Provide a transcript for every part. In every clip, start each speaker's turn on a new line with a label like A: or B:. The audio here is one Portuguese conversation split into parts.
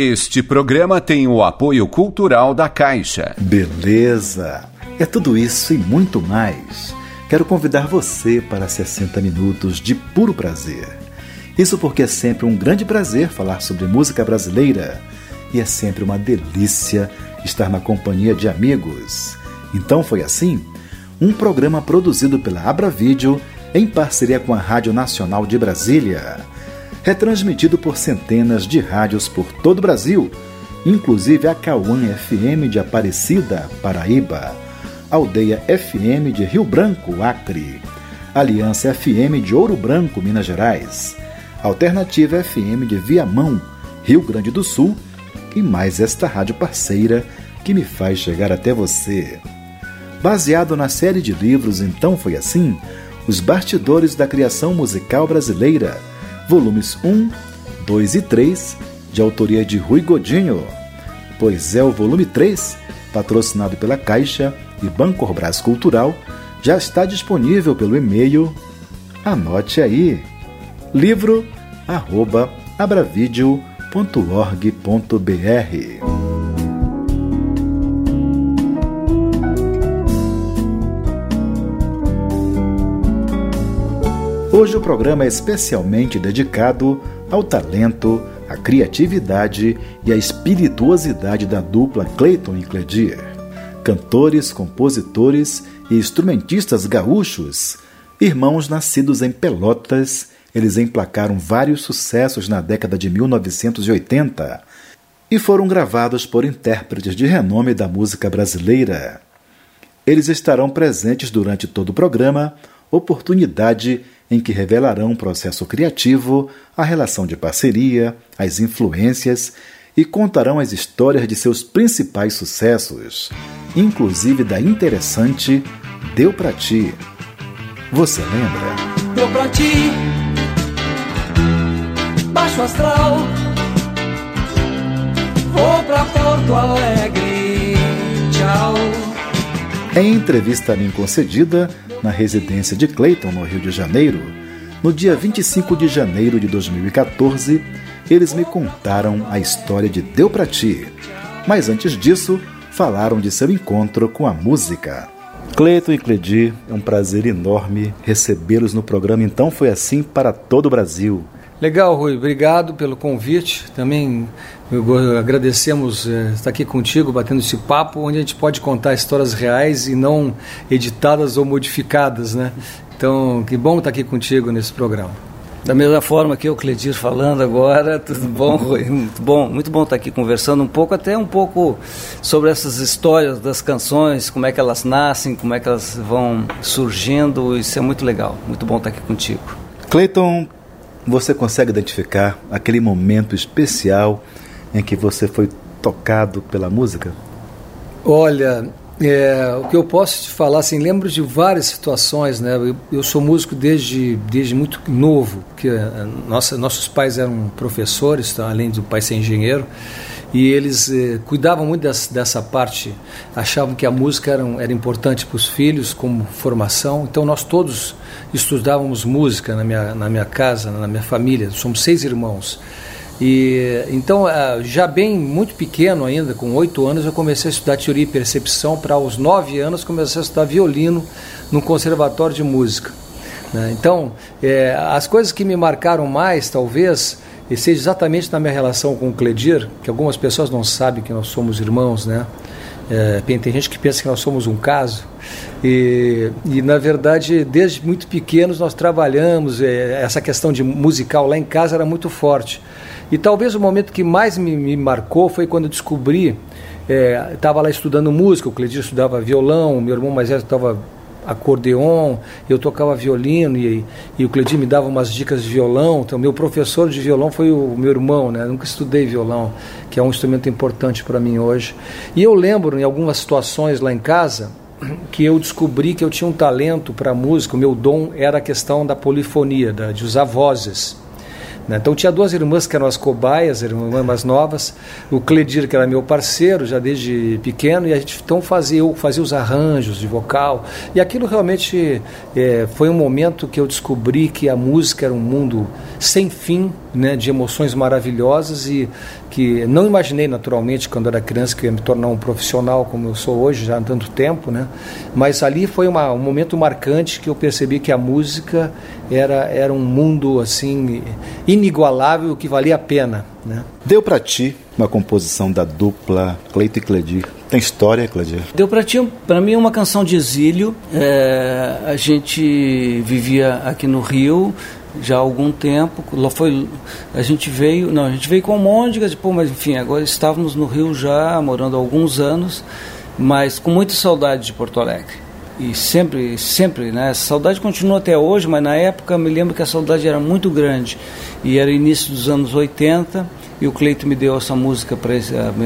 A: Este programa tem o apoio cultural da Caixa.
B: Beleza! É tudo isso e muito mais. Quero convidar você para 60 minutos de puro prazer. Isso porque é sempre um grande prazer falar sobre música brasileira e é sempre uma delícia estar na companhia de amigos. Então foi assim? Um programa produzido pela Abra Vídeo em parceria com a Rádio Nacional de Brasília. Retransmitido por centenas de rádios por todo o Brasil, inclusive a Cauã FM de Aparecida, Paraíba, Aldeia FM de Rio Branco, Acre, Aliança FM de Ouro Branco, Minas Gerais, Alternativa FM de Viamão, Rio Grande do Sul e mais esta rádio parceira que me faz chegar até você. Baseado na série de livros Então Foi Assim, Os Bastidores da Criação Musical Brasileira, volumes 1, 2 e 3, de autoria de Rui Godinho. Pois é o volume 3, patrocinado pela Caixa e Banco Brás Cultural, já está disponível pelo e-mail. Anote aí. livro Hoje o programa é especialmente dedicado ao talento, à criatividade e à espirituosidade da dupla Clayton e Cledir. Cantores, compositores e instrumentistas gaúchos, irmãos nascidos em Pelotas eles emplacaram vários sucessos na década de 1980 e foram gravados por intérpretes de renome da música brasileira. Eles estarão presentes durante todo o programa, oportunidade em que revelarão o processo criativo, a relação de parceria, as influências e contarão as histórias de seus principais sucessos, inclusive da interessante Deu Pra Ti. Você lembra?
C: Deu pra ti baixo astral. Vou pra Porto Alegre, tchau.
B: Em entrevista a mim concedida na residência de Clayton, no Rio de Janeiro, no dia 25 de janeiro de 2014, eles me contaram a história de Deu Pra Ti. Mas antes disso, falaram de seu encontro com a música. Cleiton e Cledi, é um prazer enorme recebê-los no programa Então Foi Assim para todo o Brasil.
D: Legal, Rui, obrigado pelo convite. Também agradecemos é, estar aqui contigo, batendo esse papo, onde a gente pode contar histórias reais e não editadas ou modificadas, né? Então, que bom estar aqui contigo nesse programa.
E: Da mesma forma que o Cledir falando agora, tudo bom, Rui? Muito bom, muito bom estar aqui conversando um pouco, até um pouco sobre essas histórias das canções, como é que elas nascem, como é que elas vão surgindo, isso é muito legal, muito bom estar aqui contigo.
B: Cleiton, você consegue identificar aquele momento especial em que você foi tocado pela música?
D: Olha, é, o que eu posso te falar, assim, lembro de várias situações, né? Eu, eu sou músico desde, desde muito novo, porque é, nossa, nossos pais eram professores, tá? além do pai ser engenheiro, e eles eh, cuidavam muito dessa, dessa, parte, achavam que a música era, era importante para os filhos como formação, então nós todos estudávamos música na minha, na minha casa, na minha família, somos seis irmãos. E então, ah, já bem muito pequeno ainda, com oito anos, eu comecei a estudar teoria e percepção. Para aos nove anos, comecei a estudar violino no conservatório de música. Né? Então, é, as coisas que me marcaram mais, talvez, e seja exatamente na minha relação com o Cledir, que algumas pessoas não sabem que nós somos irmãos, né? É, tem gente que pensa que nós somos um caso e, e na verdade desde muito pequenos nós trabalhamos é, essa questão de musical lá em casa era muito forte e talvez o momento que mais me, me marcou foi quando eu descobri estava é, lá estudando música o Cledir estudava violão meu irmão mais velho estava acordeon, eu tocava violino e, e o Cledir me dava umas dicas de violão. Então, meu professor de violão foi o meu irmão, né? Eu nunca estudei violão, que é um instrumento importante para mim hoje. E eu lembro, em algumas situações lá em casa, que eu descobri que eu tinha um talento para música, o meu dom era a questão da polifonia, da, de usar vozes. Né? Então tinha duas irmãs que eram as cobaias, irmãs mais novas, o Cledir, que era meu parceiro já desde pequeno, e a gente então fazia, fazia os arranjos de vocal. E aquilo realmente é, foi um momento que eu descobri que a música era um mundo sem fim, né, de emoções maravilhosas e que não imaginei naturalmente quando era criança que ia me tornar um profissional como eu sou hoje já há tanto tempo, né? Mas ali foi uma, um momento marcante que eu percebi que a música era era um mundo assim inigualável que valia a pena, né?
B: Deu para ti uma composição da dupla Cleito e Cledir. Tem história, Cledir?
E: Deu para ti, para mim, uma canção de exílio. É, a gente vivia aqui no Rio, já há algum tempo. Lá foi, a gente veio, não, a gente veio com Môndigas, pô, mas enfim, agora estávamos no Rio já, morando há alguns anos, mas com muita saudade de Porto Alegre. E sempre, sempre, né? Essa saudade continua até hoje, mas na época me lembro que a saudade era muito grande. E era início dos anos 80 e o Cleito me deu essa música para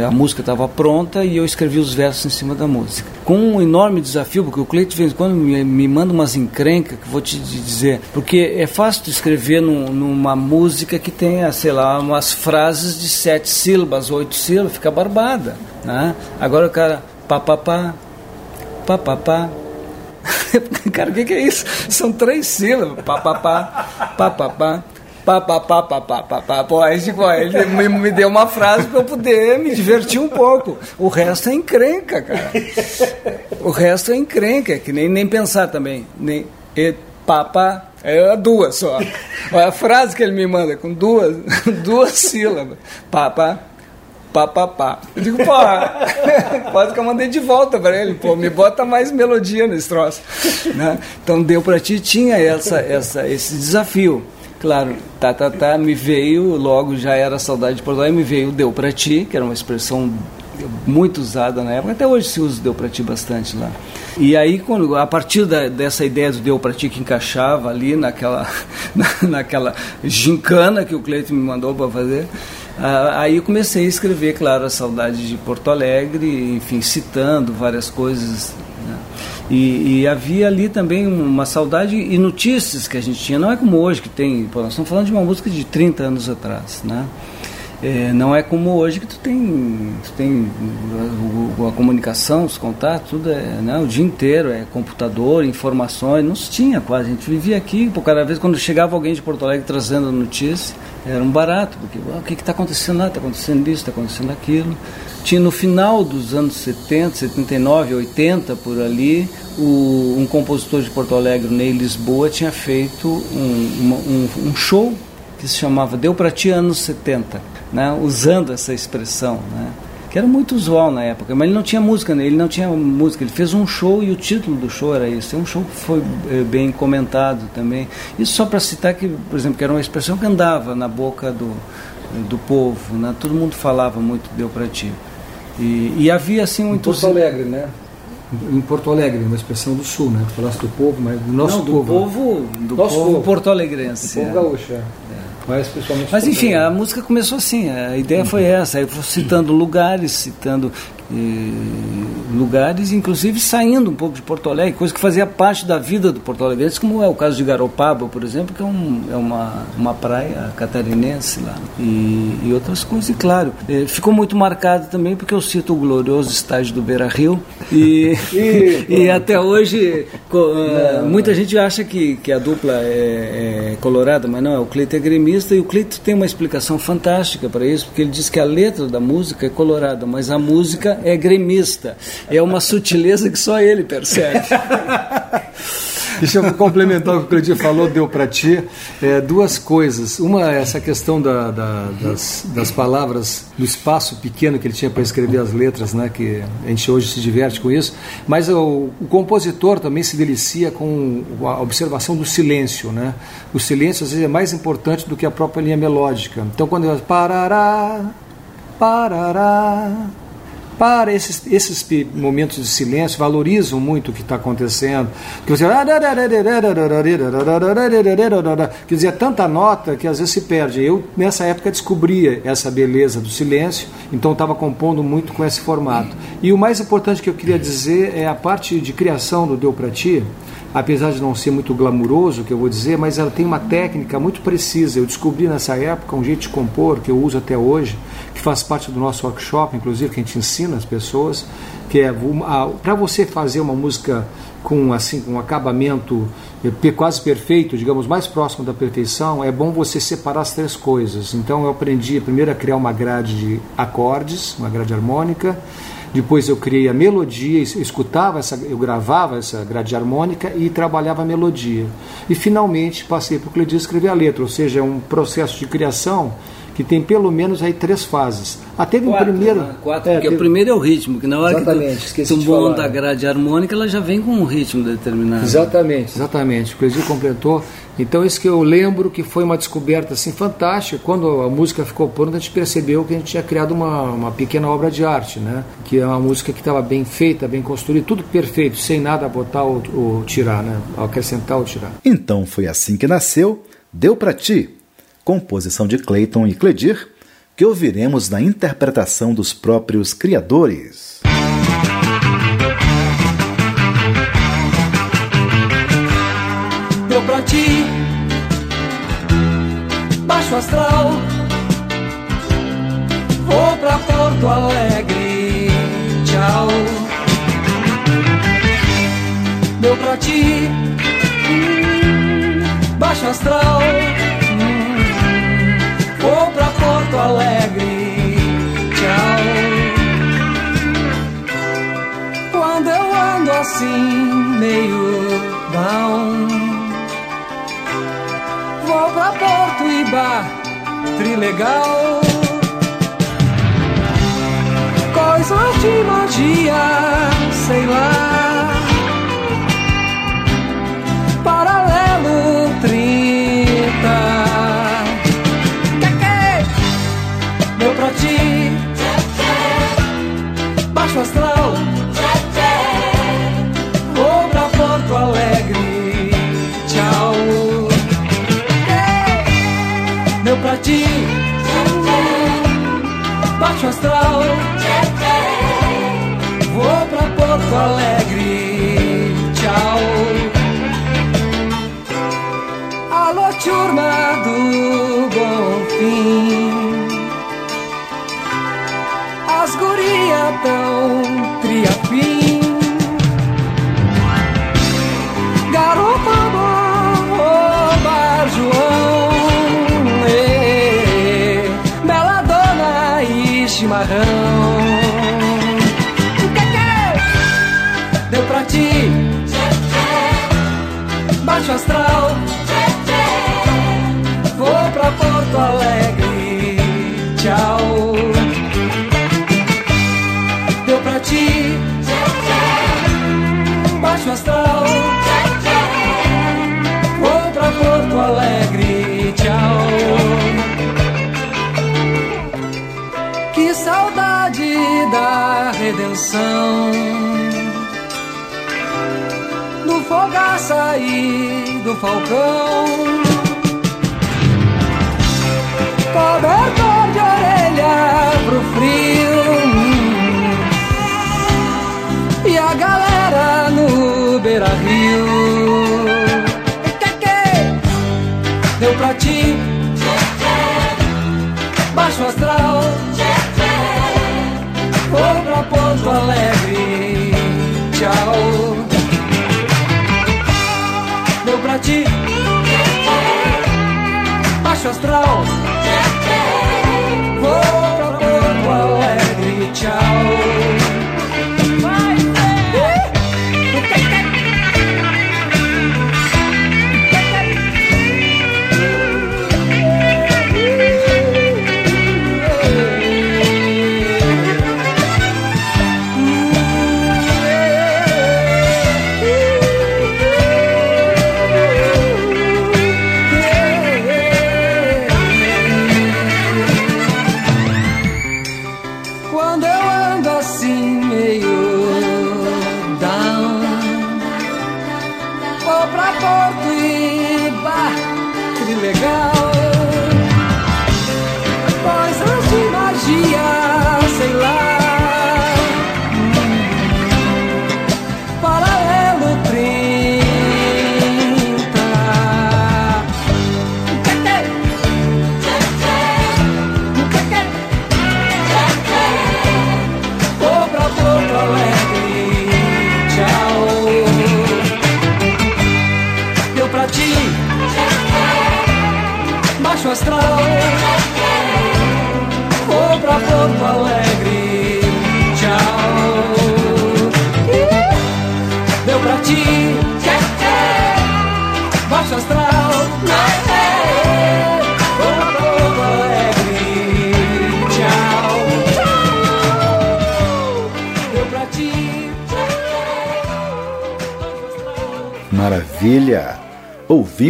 E: a, música estava pronta e eu escrevi os versos em cima da música. Com um enorme desafio porque o Cleito de vez em quando me, me manda umas encrencas que vou te dizer porque é fácil de escrever num, numa música que tenha sei lá umas frases de sete sílabas oito sílabas fica barbada né? agora o cara papapá papapá cara o que, que é isso? São três sílabas papapá papapá Pá, pá, pá, pá, pá, pá, pá. Pô, aí, tipo, ele me, me deu uma frase para eu poder me divertir um pouco. O resto é encrenca, cara. O resto é encrenca, que nem, nem pensar também. Nem, e, pá, pá, é duas só. Olha a frase que ele me manda, com duas, duas sílabas. Pá, pá, pá, pá, pá. Eu digo, pô, quase que eu mandei de volta para ele, pô, me bota mais melodia nesse troço. Né? Então deu para ti, tinha essa, essa, esse desafio. Claro, tá, tá, tá, me veio, logo já era saudade de Porto Alegre, me veio deu para ti, que era uma expressão muito usada na época, até hoje se usa deu para ti bastante lá. E aí, quando, a partir da, dessa ideia do deu para ti que encaixava ali naquela, na, naquela gincana que o Cleiton me mandou para fazer, aí eu comecei a escrever, claro, a saudade de Porto Alegre, enfim, citando várias coisas e, e, havia ali também uma saudade e notícias que a gente tinha. Não é como hoje que tem. Pô, nós estamos falando de uma música de 30 anos atrás, né? É, não é como hoje que tu tem, tu tem a, a, comunicação, os contatos, tudo é né, o dia inteiro, é computador, informações, não se tinha quase, a gente vivia aqui, por cada vez quando chegava alguém de Porto Alegre trazendo notícia, era um barato, porque ah, o que está acontecendo lá, está acontecendo isso, está acontecendo aquilo. Tinha no final dos anos 70, 79, 80 por ali, o, um compositor de Porto Alegre, Ney Lisboa, tinha feito um, um, um show que se chamava Deu para Ti Anos 70, né? usando essa expressão. Né? que era muito usual na época, mas ele não tinha música, né? ele não tinha música, ele fez um show e o título do show era isso. É um show que foi é, bem comentado também. Isso só para citar que, por exemplo, que era uma expressão que andava na boca do, do povo, né? todo mundo falava muito deu para ti. E, e havia assim um
D: Porto Alegre, né? Em Porto Alegre, uma expressão do sul, né? Tu falaste do povo, mas do nosso
E: Não, do
D: povo.
E: povo né? do nosso povo, povo porto-alegrense.
D: Do povo é. gaúcho, é. Mas, principalmente
E: Mas enfim, a música começou assim, a ideia foi essa, eu fui citando lugares, citando lugares, inclusive saindo um pouco de Porto Alegre, coisa que fazia parte da vida do Porto Alegre, como é o caso de Garopaba, por exemplo, que é, um, é uma, uma praia catarinense lá, e, e outras coisas. E claro, é, ficou muito marcado também porque eu cito o glorioso estádio do Beira Rio, e, e, e até hoje uh, muita gente acha que, que a dupla é, é colorada, mas não, é o Cleito é gremista, e o Cleito tem uma explicação fantástica para isso, porque ele diz que a letra da música é colorada, mas a música é gremista. É uma sutileza que só ele percebe.
D: Deixa eu complementar o que o Cleitinho falou, deu para ti. É, duas coisas. Uma é essa questão da, da, das, das, palavras, do espaço pequeno que ele tinha para escrever as letras, né, que a gente hoje se diverte com isso. Mas o, o compositor também se delicia com a observação do silêncio. Né? O silêncio, às vezes, é mais importante do que a própria linha melódica. Então, quando ele parará, parará, para esses, esses momentos de silêncio, valorizam muito o que está acontecendo. Quer dizer, é tanta nota que às vezes se perde. Eu, nessa época, descobria essa beleza do silêncio, então estava compondo muito com esse formato. E o mais importante que eu queria dizer é a parte de criação do Deu Pra Ti, apesar de não ser muito glamuroso, que eu vou dizer, mas ela tem uma técnica muito precisa. Eu descobri nessa época um jeito de compor que eu uso até hoje, que faz parte do nosso workshop, inclusive, que a gente ensina as pessoas, que é para você fazer uma música com assim com um acabamento eh, quase perfeito, digamos, mais próximo da perfeição, é bom você separar as três coisas. Então eu aprendi primeiro a criar uma grade de acordes, uma grade harmônica, depois eu criei a melodia, escutava essa, eu gravava essa grade harmônica e trabalhava a melodia. E finalmente passei para o Cledir escrever a letra, ou seja, é um processo de criação que tem pelo menos aí três fases. Ah, teve quatro, um primeiro.
E: Né? Quatro, é, porque teve... o primeiro é o ritmo, que na hora exatamente, que tu, tu monta a grade harmônica, ela já vem com um ritmo determinado.
D: Exatamente, exatamente. O Cledir completou. Então, isso que eu lembro que foi uma descoberta assim fantástica. Quando a música ficou pronta, a gente percebeu que a gente tinha criado uma, uma pequena obra de arte, né? Que é uma música que estava bem feita, bem construída, tudo perfeito, sem nada botar ou, ou tirar, né? Acrescentar ou tirar.
B: Então, foi assim que nasceu Deu Pra Ti, composição de Clayton e Cledir, que ouviremos na interpretação dos próprios criadores.
C: Deu pra ti, baixo astral, vou pra Porto Alegre, tchau. Deu pra ti, baixo astral Alegre. Tchau. Quando eu ando assim, meio down, vou pra Porto e Bar, Trilegal. Coisas de magia, sei lá. Ti, baixo astral. Vou pra Porto Alegre, tchau. Alô, turma do Bom Fim. Chimarrão. O que que deu pra ti? Baixo astral. Vou pra Porto Alegre. Tchau. Ti. Baixo astral. Falcão. Cobertor de orelha pro frio e a galera no beira rio. Deu pra ti? Baixo astral. Vou pra Porto Alegre.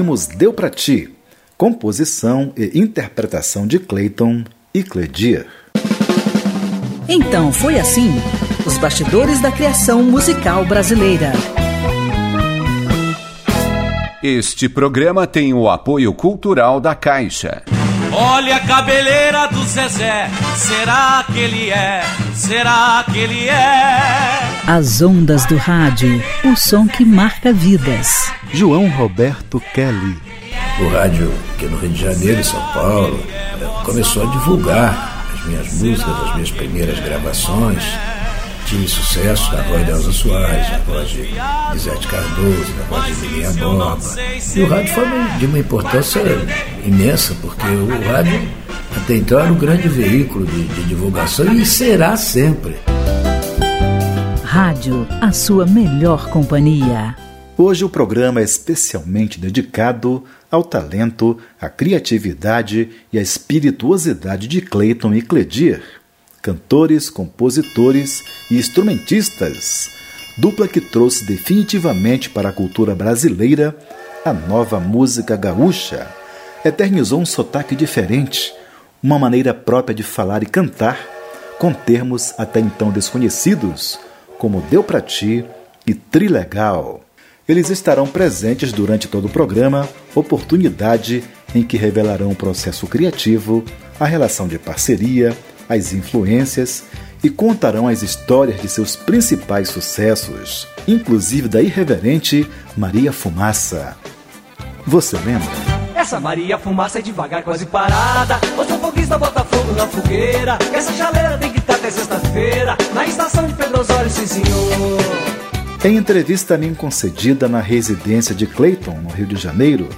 B: Ouvimos Deu Pra Ti, composição e interpretação de Clayton e Cledir.
F: Então foi assim: os bastidores da criação musical brasileira.
A: Este programa tem o apoio cultural da Caixa.
G: Olha a cabeleira do Zezé, será que ele é? Será que ele é?
F: As ondas do rádio, o som que marca vidas.
B: João Roberto Kelly.
H: O rádio aqui no Rio de Janeiro e São Paulo eh, começou a divulgar as minhas músicas, as minhas primeiras gravações. Tive sucesso na voz de Elza Soares, na voz de Lisete Cardoso, na voz de Milinha Boba. E o rádio foi de uma importância imensa, porque o rádio até então era um grande veículo de, de divulgação e será sempre.
F: Rádio, a sua melhor companhia.
B: Hoje o programa é especialmente dedicado ao talento, à criatividade e à espirituosidade de Clayton e Cledir, cantores, compositores e instrumentistas, dupla que trouxe definitivamente para a cultura brasileira a nova música gaúcha. Eternizou um sotaque diferente, uma maneira própria de falar e cantar, com termos até então desconhecidos, como Deu Pra Ti e Trilegal. Eles estarão presentes durante todo o programa, oportunidade em que revelarão o processo criativo, a relação de parceria, as influências e contarão as histórias de seus principais sucessos, inclusive da irreverente Maria Fumaça. Você lembra?
G: Essa Maria Fumaça é devagar, quase parada. O seu foguista bota fogo na fogueira. Essa chaleira tem que estar até sexta-feira. Na estação de Pedro Osório, sim senhor.
B: Em entrevista a mim concedida na residência de Clayton, no Rio de Janeiro,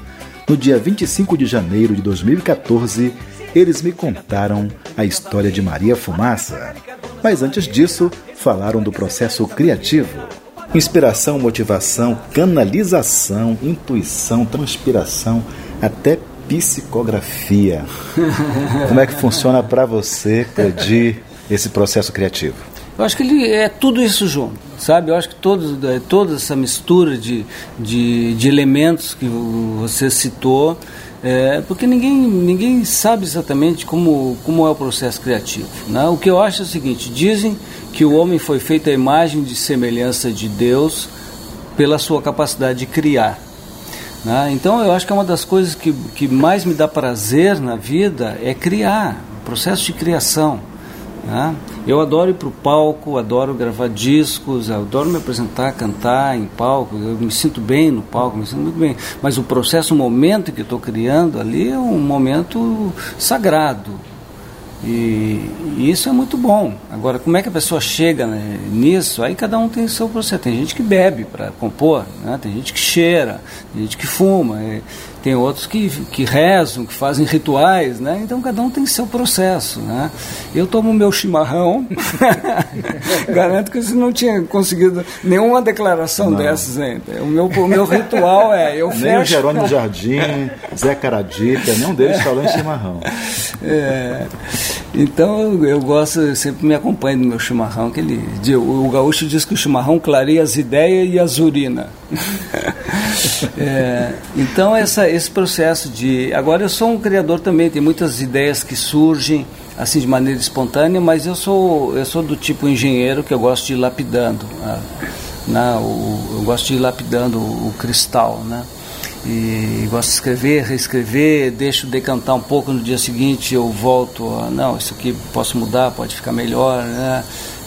B: no dia 25 de janeiro de 2014, eles me contaram a história de Maria Fumaça. Mas antes disso, falaram do processo criativo. Inspiração, motivação, canalização, intuição, transpiração, até psicografia. Como é que funciona para você, Cledir, esse processo criativo?
E: Eu acho que ele é tudo isso junto, sabe? Eu acho que todos, é, toda essa mistura de, de, de elementos que você citou, é, porque ninguém, ninguém sabe exatamente como, como é o processo criativo. Né? O que eu acho é o seguinte: dizem que o homem foi feito à imagem de semelhança de Deus pela sua capacidade de criar. Né? Então eu acho que é uma das coisas que, que mais me dá prazer na vida é criar, processo de criação. Né? Eu adoro ir para o palco, adoro gravar discos, adoro me apresentar, cantar em palco, eu me sinto bem no palco, me sinto muito bem. Mas o processo, o momento que estou criando ali é um momento sagrado. E, e, isso é muito bom. Agora, como é que a pessoa chega né, nisso? Aí cada um tem o seu processo. Tem gente que bebe para compor, né? tem gente que cheira, tem gente que fuma. Tem outros que, que rezam, que fazem rituais, né? Então cada um tem seu processo, né? Eu tomo meu chimarrão, garanto que você não tinha conseguido nenhuma declaração não. dessas ainda. O meu, o meu ritual é, eu
B: Nem
E: fecho...
B: o Jerônimo Jardim, Zé Caradica, nenhum deles falou em chimarrão.
E: É, então eu, gosto, eu sempre me acompanho do meu chimarrão, que ele, o, o gaúcho diz que o chimarrão clareia as ideias e as urina. é, então essa esse processo de. Agora eu sou um criador também, tem muitas ideias que surgem assim de maneira espontânea, mas eu sou eu sou do tipo engenheiro que eu gosto de ir lapidando, né? o, eu gosto de ir lapidando o, o cristal, né? E gosto de escrever, reescrever, deixo decantar um pouco no dia seguinte, eu volto, não, isso aqui posso mudar, pode ficar melhor, né?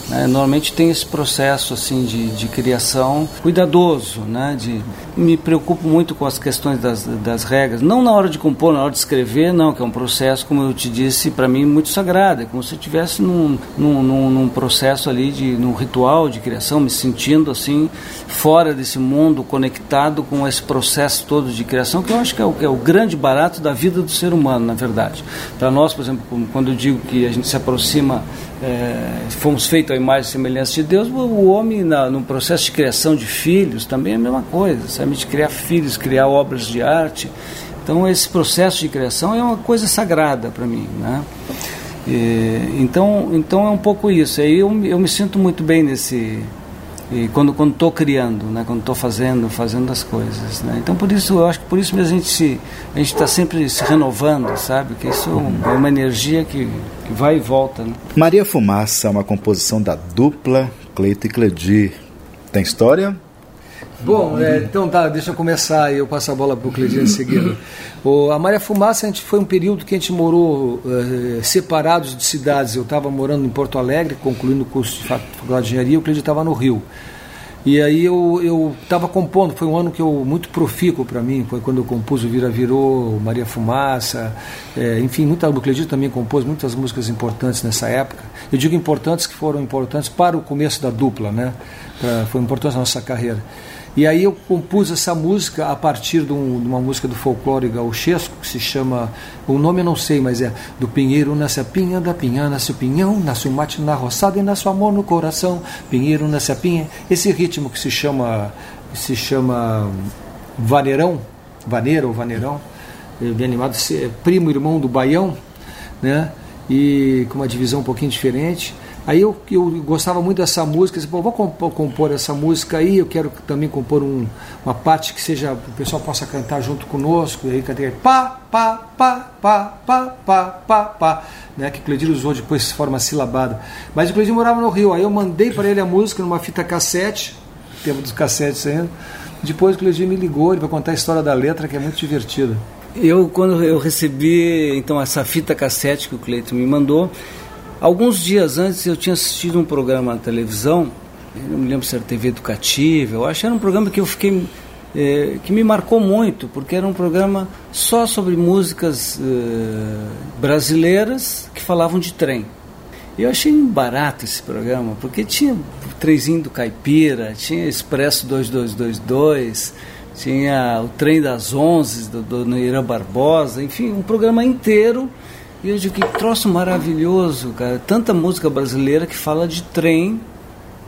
E: Né? Normalmente tem esse processo assim de, de criação cuidadoso, né? de, me preocupo muito com as questões das, das regras, não na hora de compor, na hora de escrever, não, que é um processo, como eu te disse, para mim muito sagrado, é como se eu estivesse num, num, num, num, processo ali, de, num ritual de criação, me sentindo assim, fora desse mundo, conectado com esse processo todo de criação, que eu acho que é o, é o grande barato da vida do ser humano, na verdade. Para nós, por exemplo, quando eu digo que a gente se aproxima é, fomos feitos à imagem e semelhança de Deus, o homem na, no processo de criação de filhos também é a mesma coisa, sabe? De criar filhos, criar obras de arte. Então esse processo de criação é uma coisa sagrada para mim, né? E, então, então é um pouco isso. Aí eu, eu me sinto muito bem nesse e quando quando estou criando, né, quando estou fazendo, fazendo as coisas, né? Então por isso eu acho que por isso mesmo a gente se a gente está sempre se renovando, sabe? Que isso é uma energia que, que vai e volta. Né?
B: Maria Fumaça é uma composição da dupla Cleito e Cledir. Tem história?
D: Bom, é, então tá, deixa eu começar e eu passo a bola para o Cledir em seguida. O, a Maria Fumaça a gente, foi um período que a gente morou é, separados de cidades. Eu estava morando em Porto Alegre, concluindo o curso de faculdade de engenharia, o Cledir estava no Rio. E aí eu estava compondo, foi um ano que eu muito profícuo para mim, foi quando eu compus o Vira Virou, Maria Fumaça, é, enfim, muita, o Cledir também compôs muitas músicas importantes nessa época. Eu digo importantes que foram importantes para o começo da dupla, né? Pra, foi importante na nossa carreira. E aí eu compus essa música a partir de, um, de uma música do folclore gauchesco que se chama, o nome eu não sei, mas é Do Pinheiro nasce a pinha, da pinha nasce o pinhão, nasce o mate na roçada e nasce o amor no coração, Pinheiro nasce a pinha. Esse ritmo que se chama, se chama vaneirão, vaneira ou vaneirão, bem animado, é primo irmão do baião, né? E com uma divisão um pouquinho diferente. Aí eu, eu gostava muito dessa música, disse, vou compor, compor, essa música aí, eu quero também compor um, uma parte que seja, o pessoal possa cantar junto conosco, e aí cantei pá, pá, pá, pá, pá, pá, pá, pá, né, que o Cledir usou depois de forma silabada. Mas o Cledir morava no Rio, aí eu mandei para ele a música numa fita cassete, tempo dos cassetes ainda, depois o Cledir me ligou, ele vai contar a história da letra, que é muito divertida.
E: Eu, quando eu recebi então essa fita cassete que o Cleiton me mandou, Alguns dias antes eu tinha assistido um programa na televisão, não me lembro se era TV Educativa, eu acho era um programa que eu fiquei. Eh, que me marcou muito, porque era um programa só sobre músicas eh, brasileiras que falavam de trem. Eu achei barato esse programa, porque tinha o trenzinho do Caipira, tinha Expresso 2222, tinha o Trem das Onze do, do Neira Barbosa, enfim, um programa inteiro e eu digo, que troço maravilhoso, cara. Tanta música brasileira que fala de trem.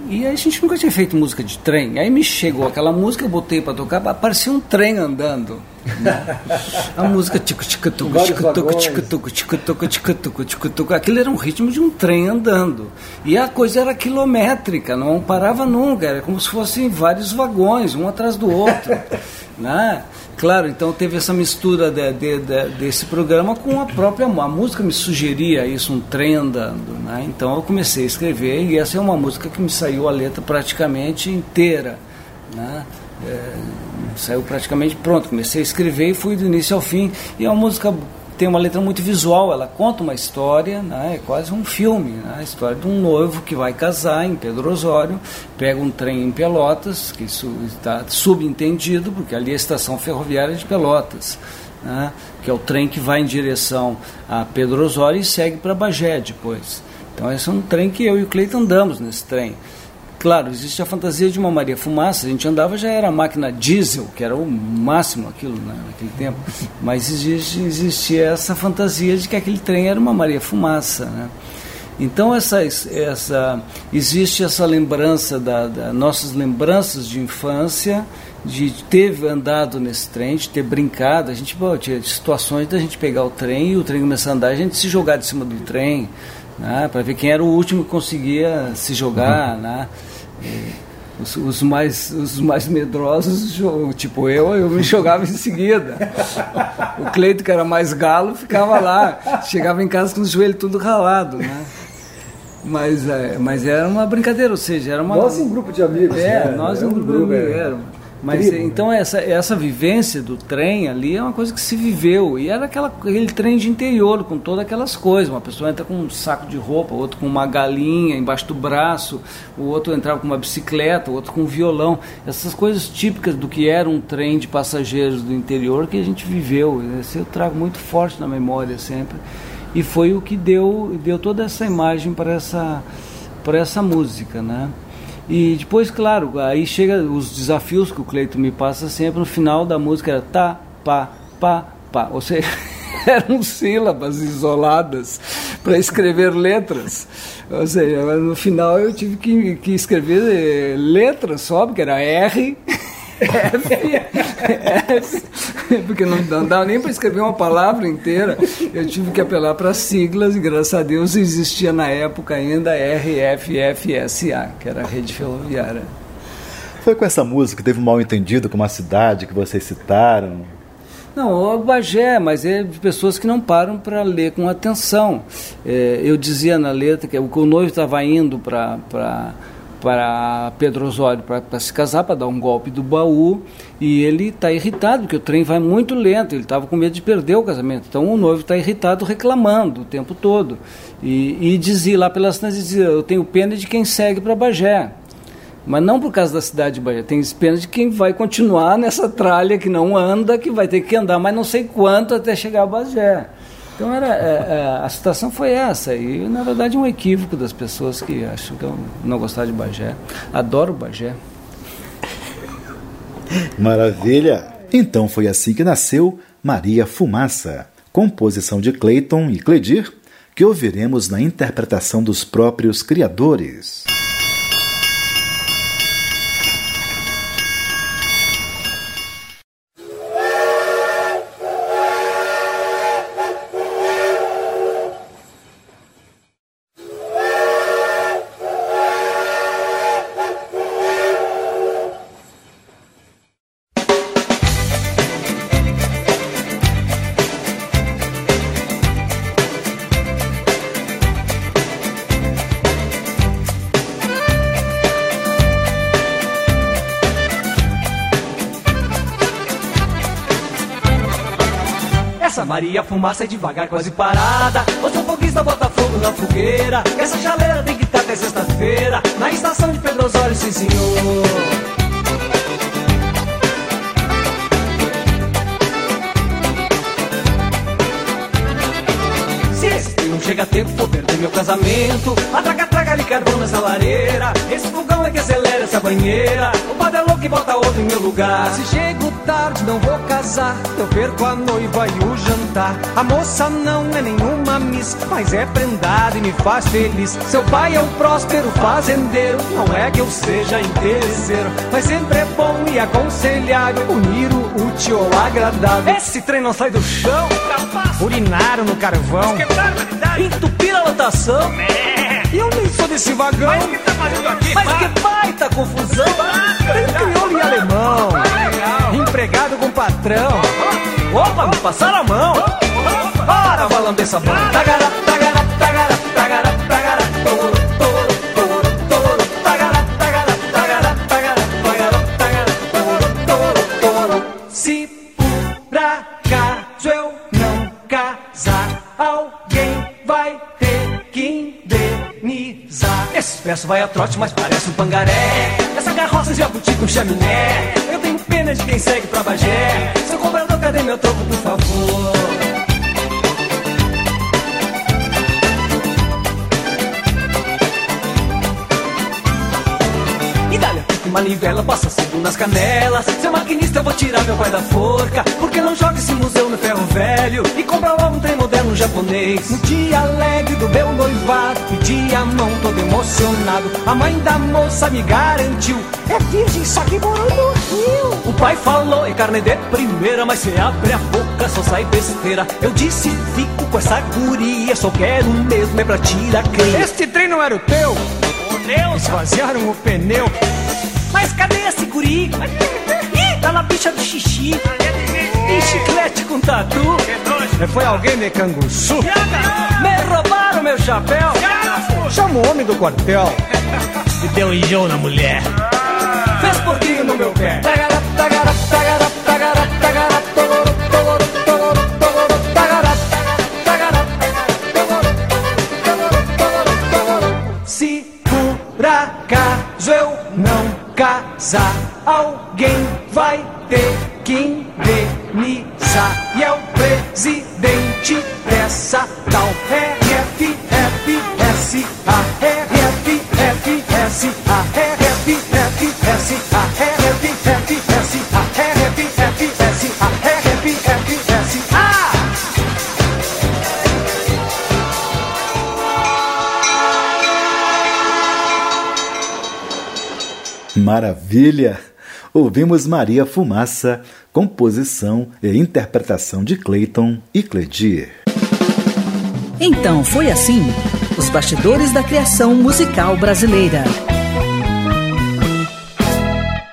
E: E a gente nunca tinha feito música de trem. Aí me chegou aquela música, eu botei para tocar, parecia um trem andando. A música tico tico tuco tico tuco tico tuco tico tuco tico tuco tico tuco. Aquilo era um ritmo de um trem andando. E a coisa era quilométrica, não parava nunca. Era como se fossem vários vagões, um atrás do outro. né? Claro, então teve essa mistura de, de, de, desse programa com a própria a música me sugeria isso, um trem andando, né? Então eu comecei a escrever e essa é uma música que me saiu a letra praticamente inteira, né? É, saiu praticamente pronto, comecei a escrever e fui do início ao fim e é uma música tem uma letra muito visual, ela conta uma história, né, é quase um filme, né, a história de um noivo que vai casar em Pedro Osório, pega um trem em Pelotas, que isso está subentendido, porque ali é a estação ferroviária de Pelotas, né, que é o trem que vai em direção a Pedro Osório e segue para Bagé depois. Então esse é um trem que eu e o Cleiton andamos nesse trem. Claro, existe a fantasia de uma Maria Fumaça. A gente andava já era máquina diesel, que era o máximo aquilo né, naquele tempo. Mas existe, existia essa fantasia de que aquele trem era uma Maria Fumaça. Né? Então essa, essa, existe essa lembrança da, da, nossas lembranças de infância, de ter andado nesse trem, de ter brincado. A gente tinha situações da gente pegar o trem e o trem começar a andar, a gente se jogar de cima do trem, né, para ver quem era o último que conseguia se jogar, uhum. né? Os, os, mais, os mais medrosos, tipo eu, eu me jogava em seguida. O Cleito, que era mais galo, ficava lá. Chegava em casa com os joelhos tudo ralado, né? Mas, é, mas era uma brincadeira, ou seja, era uma.
D: Nós um grupo de amigos.
E: É, né? nós em um grupo de amigos. É. Mas
B: Incrível,
E: então essa, essa vivência do trem ali é uma coisa que se viveu. E era aquela, aquele trem de interior, com todas aquelas coisas. Uma pessoa entra com um saco de roupa, outro com uma galinha embaixo do braço, o outro entrava com uma bicicleta, o outro com um violão. Essas coisas típicas do que era um trem de passageiros do interior que a gente viveu. Esse eu trago muito forte na memória sempre. E foi o que deu, deu toda essa imagem para essa, para essa música, né? E depois, claro, aí chega os desafios que o Cleito me passa sempre. No final da música era tá, pá, pá, pá. Ou seja, eram sílabas isoladas para escrever letras. Ou seja, no final eu tive que, que escrever eh, letras só, porque era R. F, F, porque não, dava nem para escrever uma palavra inteira. Eu tive que apelar para siglas e graças a Deus existia na época ainda RFFSA, que era a rede ferroviária.
B: Foi com essa música que teve um mal entendido com uma cidade que vocês citaram?
E: Não, o Bagé, mas é de pessoas que não param para ler com atenção. É, eu dizia na letra que o, que o noivo estava indo para para Pedro Osório para se casar, para dar um golpe do baú, e ele está irritado, porque o trem vai muito lento, ele estava com medo de perder o casamento. Então o noivo está irritado, reclamando o tempo todo. E, e dizia lá pelas cidade, dizia, eu tenho pena de quem segue para Bagé. Mas não por causa da cidade de Bagé, tem pena de quem vai continuar nessa tralha que não anda, que vai ter que andar mais não sei quanto até chegar a Bagé. Então era, é, é, a situação foi essa, e na verdade um equívoco das pessoas que acham que eu não gostar de Bagé. Adoro Bagé.
B: Maravilha! Então foi assim que nasceu Maria Fumaça, composição de Clayton e Cledir, que ouviremos na interpretação dos próprios criadores.
G: Fumaça é devagar, quase parada. O seu foguista bota fogo na fogueira. Essa chaleira tem que estar até sexta-feira. Na estação de Pedro Osório, sim senhor. Chega tempo, meu casamento. A traga, traga ali carvão nessa lareira. Esse fogão é que acelera essa banheira. O padre é louco e bota outro em meu lugar.
C: Se chego tarde, não vou casar. Eu perco a noiva e o jantar. A moça não é nenhuma miss, mas é prendada e me faz feliz. Seu pai é um próspero fazendeiro. Não é que eu seja interesseiro, mas sempre é bom e aconselhável unir o útil ao agradável.
G: Esse trem não sai do chão.
C: Urinaram no carvão.
G: Entupir a lotação.
C: E eu nem sou desse vagão.
G: Mas que baita confusão.
C: Tem crioulo e alemão. Empregado com patrão.
G: Opa, me passaram a mão. Ora, vai lamber essa mão. Tagara, tagara, tagara, tagara, tagara. Verso vai a trote, mas parece um pangaré. Essa carroça jabuti com chaminé. Eu tenho pena de quem segue pra Bagé. Seu cobrador, cadê meu troco, por favor? Manivela, passa segundo nas canelas. Seu maquinista, eu vou tirar meu pai da forca. Porque não joga esse museu no ferro velho e compra logo um trem moderno japonês.
C: No dia alegre do meu noivado, pedi a mão todo emocionado. A mãe da moça me garantiu: é virgem, só que morou no Rio.
G: O pai falou, é carne de primeira, mas se abre a boca só sai besteira. Eu disse, fico com essa guria, só quero mesmo é pra tirar cria.
C: Este trem não era o teu?
G: Deus,
C: Esvaziaram o pneu.
G: Mas cadê esse guri? Ih, tá na bicha do xixi. E chiclete com tatu.
C: É, Foi alguém de Canguçu?
G: Me roubaram meu chapéu.
C: Chama o homem do quartel.
G: E deu enjoo na mulher. Fez porquinho no meu pé. casar.
B: Maravilha! Ouvimos Maria Fumaça, composição e interpretação de Clayton e Cledir.
F: Então foi assim: os bastidores da criação musical brasileira.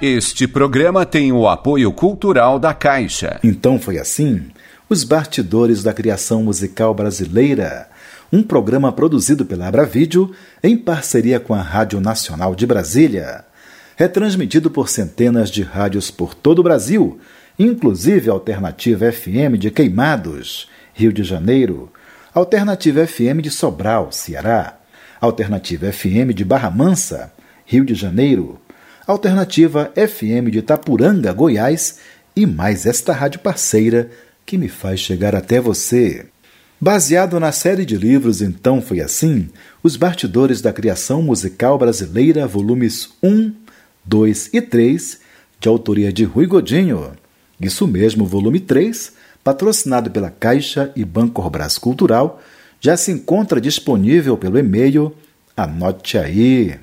A: Este programa tem o apoio cultural da Caixa.
B: Então foi assim: os bastidores da criação musical brasileira. Um programa produzido pela Abravídeo em parceria com a Rádio Nacional de Brasília. Retransmitido por centenas de rádios por todo o Brasil, inclusive a Alternativa FM de Queimados, Rio de Janeiro, Alternativa FM de Sobral, Ceará, Alternativa FM de Barra Mansa, Rio de Janeiro, Alternativa FM de Tapuranga, Goiás e mais esta rádio parceira que me faz chegar até você. Baseado na série de livros Então Foi Assim, Os Bastidores da Criação Musical Brasileira, volumes 1, 2 e 3, de autoria de Rui Godinho. Isso mesmo, volume 3, patrocinado pela Caixa e Banco Orbras Cultural, já se encontra disponível pelo e-mail Anote aí.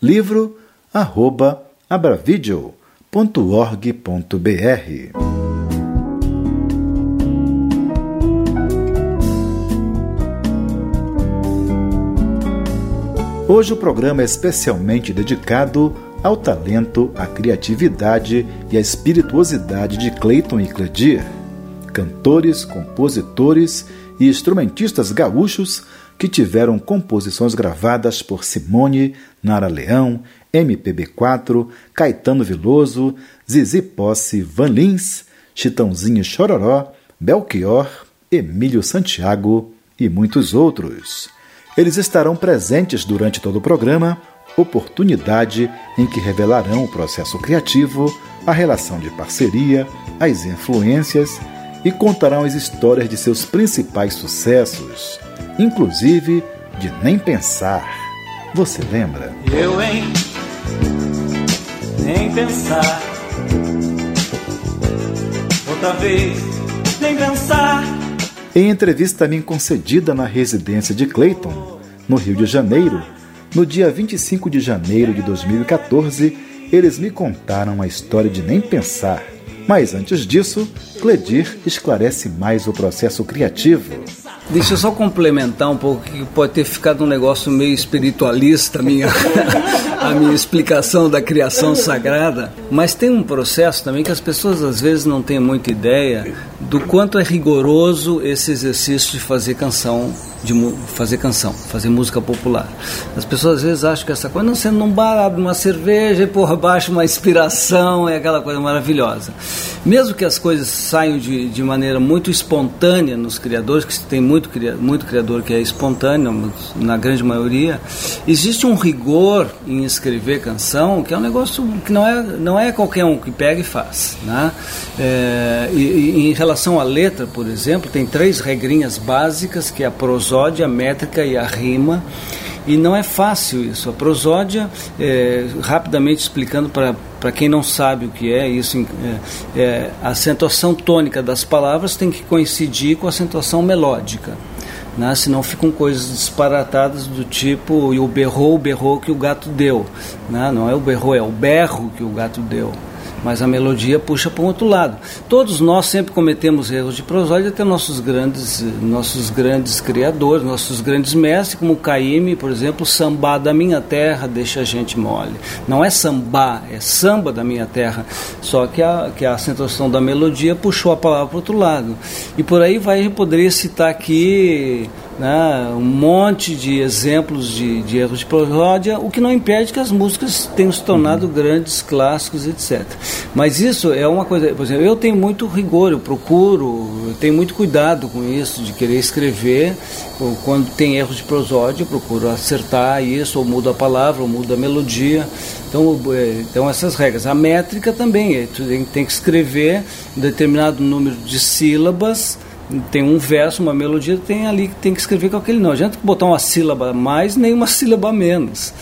B: Livro arroba abravideo.org.br. Hoje o programa é especialmente dedicado ao talento, à criatividade e à espirituosidade de Clayton e Cledir, cantores, compositores e instrumentistas gaúchos que tiveram composições gravadas por Simone, Nara Leão, MPB4, Caetano Veloso, Zizi Posse, Van Lins, Chitãozinho Chororó, Belchior, Emílio Santiago e muitos outros. Eles estarão presentes durante todo o programa, oportunidade em que revelarão o processo criativo, a relação de parceria, as influências e contarão as histórias de seus principais sucessos, inclusive de Nem Pensar. Você lembra?
G: Eu, hein? Nem pensar. Outra vez, nem pensar.
B: Em entrevista a mim concedida na residência de Clayton, no Rio de Janeiro, no dia 25 de janeiro de 2014, eles me contaram a história de Nem Pensar. Mas antes disso, Cledir esclarece mais o processo criativo.
E: Deixa eu só complementar um pouco, que pode ter ficado um negócio meio espiritualista a minha, a minha explicação da criação sagrada, mas tem um processo também que as pessoas às vezes não têm muita ideia do quanto é rigoroso esse exercício de fazer canção de fazer canção, fazer música popular. As pessoas às vezes acham que essa coisa, não sendo num bar, abre uma cerveja e porra, baixa uma inspiração, é aquela coisa maravilhosa. Mesmo que as coisas saiam de, de maneira muito espontânea nos criadores, que tem muito, muito criador que é espontâneo, na grande maioria, existe um rigor em escrever canção que é um negócio que não é, não é qualquer um que pega e faz. Né? É, e, e em relação à letra, por exemplo, tem três regrinhas básicas, que é a prosódia, prosódia, a métrica e a rima. E não é fácil isso. A prosódia, é, rapidamente explicando para quem não sabe o que é isso, é, é, a acentuação tônica das palavras tem que coincidir com a acentuação melódica. Né? Senão ficam coisas disparatadas do tipo e o berrou, o berrou que o gato deu. Né? Não é o berrou, é o berro que o gato deu mas a melodia puxa para um outro lado. Todos nós sempre cometemos erros de prosódia, até nossos grandes, nossos grandes criadores, nossos grandes mestres, como Caíme, por exemplo, samba da minha terra deixa a gente mole. Não é samba, é samba da minha terra, só que a, que a acentuação da melodia puxou a palavra para o outro lado. E por aí vai, eu poderia citar aqui né, um monte de exemplos de, de erros de prosódia, o que não impede que as músicas tenham se tornado grandes clássicos, etc. Mas isso é uma coisa, por exemplo, eu tenho muito rigor, eu procuro, eu tenho muito cuidado com isso, de querer escrever, quando tem erros de prosódia, eu procuro acertar isso, ou mudo a palavra, ou mudo a melodia. Então, é, então essas regras. A métrica também, é, tem que escrever um determinado número de sílabas, tem um verso, uma melodia, tem ali que tem que escrever com aquele não. Adianta botar uma sílaba a mais nem uma sílaba a menos.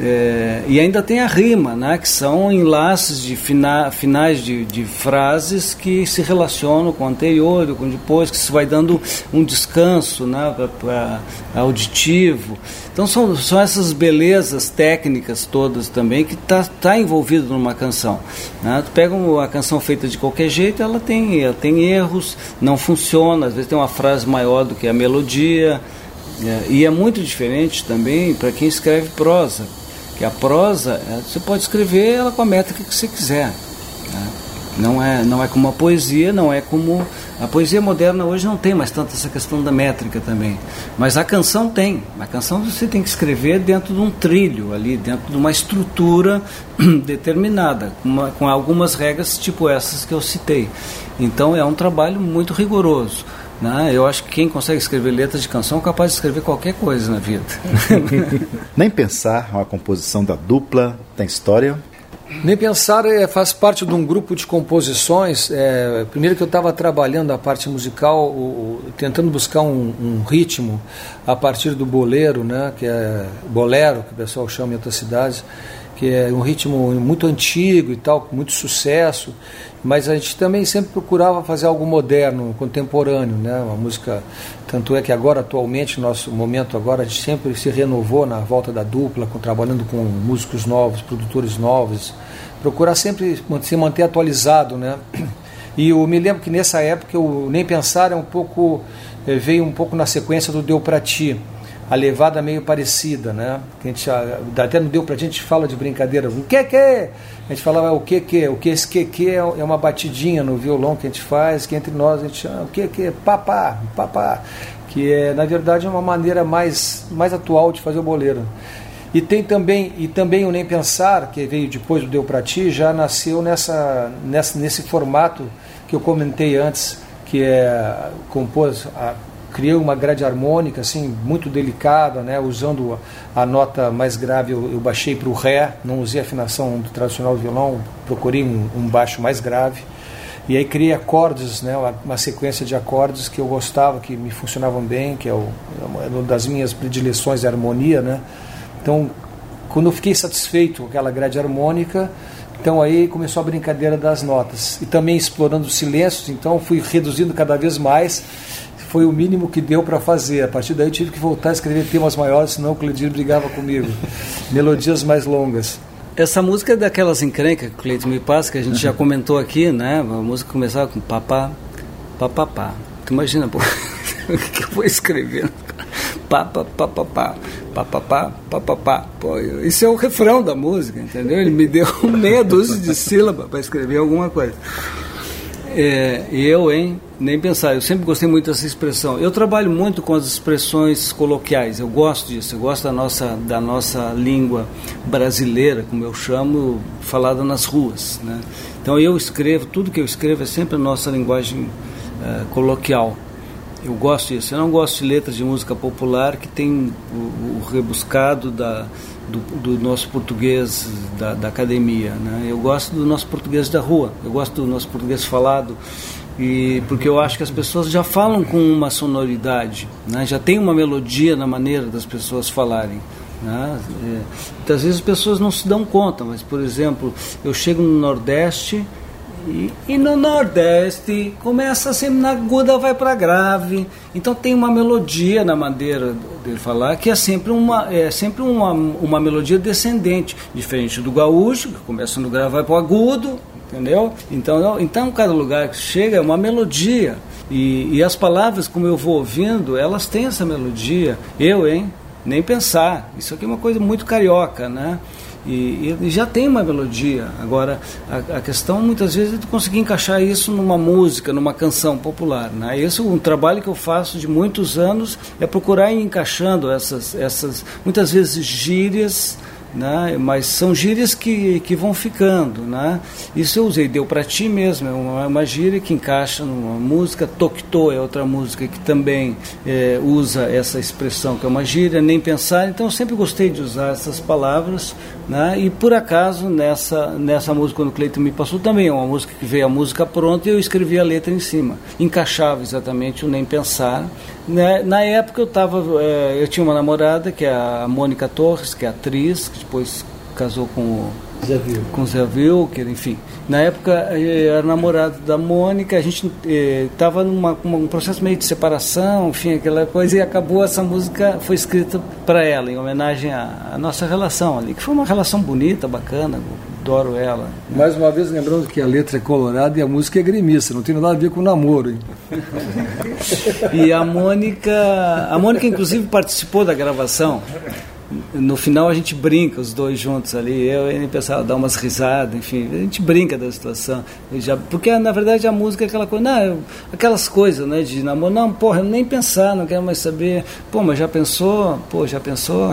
E: É, e ainda tem a rima, né, que são enlaces de fina, finais de, de, frases que se relacionam com o anterior com o depois, que se vai dando um descanso né, pra, pra auditivo. Então são, são essas belezas técnicas todas também que está tá envolvido numa canção. Né? Tu pega uma canção feita de qualquer jeito, ela tem, ela tem erros, não funciona, às vezes tem uma frase maior do que a melodia. É, e é muito diferente também para quem escreve prosa, a prosa é, você pode escrever ela com a métrica que você quiser. Né? Não é, não é como a poesia, não é como. A poesia moderna hoje não tem mais tanto essa questão da métrica também. Mas a canção tem. A canção você tem que escrever dentro de um trilho ali, dentro de uma estrutura determinada, uma, com algumas regras tipo essas que eu citei. Então é um trabalho muito rigoroso. Né? Eu acho que quem consegue escrever letras de canção é capaz de escrever qualquer coisa na vida.
B: Nem pensar, uma composição da dupla, tem história.
D: Nem Pensar é, faz parte de um grupo de composições. É, primeiro que eu estava trabalhando a parte musical, o, o, tentando buscar um, um, ritmo a partir do bolero, né, que é bolero, que o pessoal chama em outras cidades, que é um ritmo muito antigo e tal, com muito sucesso. Mas a gente também sempre procurava fazer algo moderno, contemporâneo, né, uma música. Tanto é que agora, atualmente, nosso momento agora, a gente sempre se renovou na volta da dupla, com, trabalhando com músicos novos, produtores novos procurar sempre se manter atualizado, né? E eu me lembro que nessa época o Nem Pensar é um pouco eh, veio um pouco na sequência do Deu Pra Ti, a levada meio parecida, né? Que a gente até no Deu Ti a gente fala de brincadeira, o que que? A gente falava o que que, o que esse que que é, é uma batidinha no violão que a gente faz, que entre nós a gente chama o que que, papá, papá, que é na verdade é uma maneira mais mais atual de fazer o boleiro. E tem também e também o Nem Pensar, que veio depois do Deu Pra Ti, já nasceu nessa, nessa, nesse formato que eu comentei antes, que é compôs, a, criei uma grade harmônica assim muito delicada, né, usando a, a nota mais grave eu, eu baixei para o ré, não usei a afinação do tradicional violão, procurei um, um baixo mais grave. E aí criei acordes, né, uma, uma, sequência de acordes que eu gostava, que me funcionavam bem, que é, o, é uma das minhas predileções de harmonia, né? Então, quando eu fiquei satisfeito com aquela grade harmônica, então aí começou a brincadeira das notas. E também explorando os silêncios, então fui reduzindo cada vez mais. Foi o mínimo que deu para fazer. A partir daí eu tive que voltar a escrever temas maiores, senão o Cleidir brigava comigo. Melodias mais longas.
E: Essa música é daquelas encrencas que o Cleiton me passa, que a gente já comentou aqui, né? A música começava com papá, papapá. Tu imagina, pô, o que eu vou escrevendo? Pá, pá, pá, pá, pá papapá, papapá. Pô, isso é o refrão da música, entendeu? Ele me deu meia dúzia de sílaba para escrever alguma coisa. É, eu, hein, nem pensar, eu sempre gostei muito dessa expressão. Eu trabalho muito com as expressões coloquiais, eu gosto disso, eu gosto da nossa, da nossa língua brasileira, como eu chamo, falada nas ruas. Né? Então eu escrevo, tudo que eu escrevo é sempre a nossa linguagem uh, coloquial. Eu gosto disso. Eu não gosto de letras de música popular que tem o, o rebuscado da, do, do, nosso português da, da, academia. Né? Eu gosto do nosso português da rua. Eu gosto do nosso português falado. E porque eu acho que as pessoas já falam com uma sonoridade, né? já tem uma melodia na maneira das pessoas falarem. Né? É, muitas vezes as pessoas não se dão conta, mas por exemplo, eu chego no Nordeste e, e, no Nordeste começa sempre na aguda, vai para grave. Então tem uma melodia na maneira dele falar que é sempre uma é sempre uma, uma melodia descendente, diferente do gaúcho que começa no grave vai para o agudo, entendeu? Então então cada lugar que chega é uma melodia e, e as palavras como eu vou ouvindo elas têm essa melodia. Eu hein nem pensar. Isso aqui é uma coisa muito carioca, né? E, e, já tem uma melodia. Agora, a, a, questão muitas vezes é de conseguir encaixar isso numa música, numa canção popular. Né? Esse é um trabalho que eu faço de muitos anos, é procurar ir encaixando essas, essas muitas vezes gírias né? mas são gírias que, que vão ficando. Né? Isso eu usei, deu para ti mesmo, é uma, uma gíria que encaixa numa música. Toctô é outra música que também é, usa essa expressão, que é uma gíria, nem pensar. Então eu sempre gostei de usar essas palavras. Né? E por acaso, nessa, nessa música, quando o Cleiton me passou, também é uma música que veio a música pronta e eu escrevi a letra em cima. Encaixava exatamente o nem pensar. Né? Na época eu tava, é, eu tinha uma namorada que é a Mônica Torres, que é atriz, que depois casou com o
D: viu?
E: com Wilker, enfim. Na época eh, era namorado da Mônica, a gente estava numa um processo meio de separação, enfim, aquela coisa, e acabou essa música, foi escrita para ela, em homenagem à, à nossa relação ali, que foi uma relação bonita, bacana, adoro ela.
D: Mais uma vez lembrando que a letra é colorada e a música é gremista, não tem nada a ver com namoro. Hein?
E: E a Mônica, a Mônica inclusive participou da gravação. No final a gente brinca os dois juntos ali, eu e ele pensava dar umas risadas, enfim, a gente brinca da situação. Já, porque na verdade a música é aquela coisa, não, eu- aquelas coisas, né, de namoro, não, porra, eu nem pensar, não quero mais saber. Pô, mas já pensou? Pô, já pensou?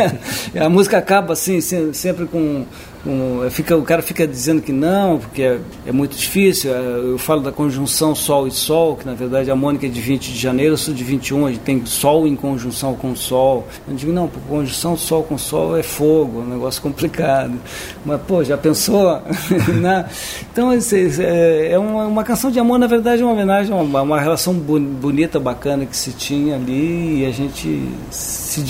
E: A música acaba assim, se- sempre com com- fica, o cara fica dizendo que não, porque é, é muito difícil. é, Eu falo da conjunção Sol e Sol, que na verdade a Mônica é de 20 de janeiro, eu sou de 21, a gente tem Sol em conjunção com Sol. Eu digo, não, conjunção Sol com Sol é fogo, é um negócio complicado. Mas, pô, já pensou? Né? então, esse é é uma, uma canção de amor, na verdade, é uma homenagem uma, uma relação bonita, bacana que se tinha ali e a gente se,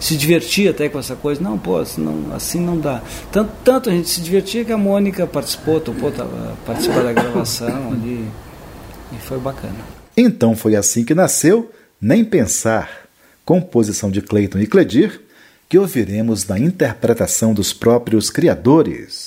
E: se divertia até com essa coisa. Não, pô, assim não, assim não dá. Tanto, tanto a gente se divertia que a Mônica participou, topou participar da gravação ali e foi bacana.
B: Então foi assim que nasceu Nem Pensar, composição de Clayton e Cledir, que ouviremos na interpretação dos próprios criadores.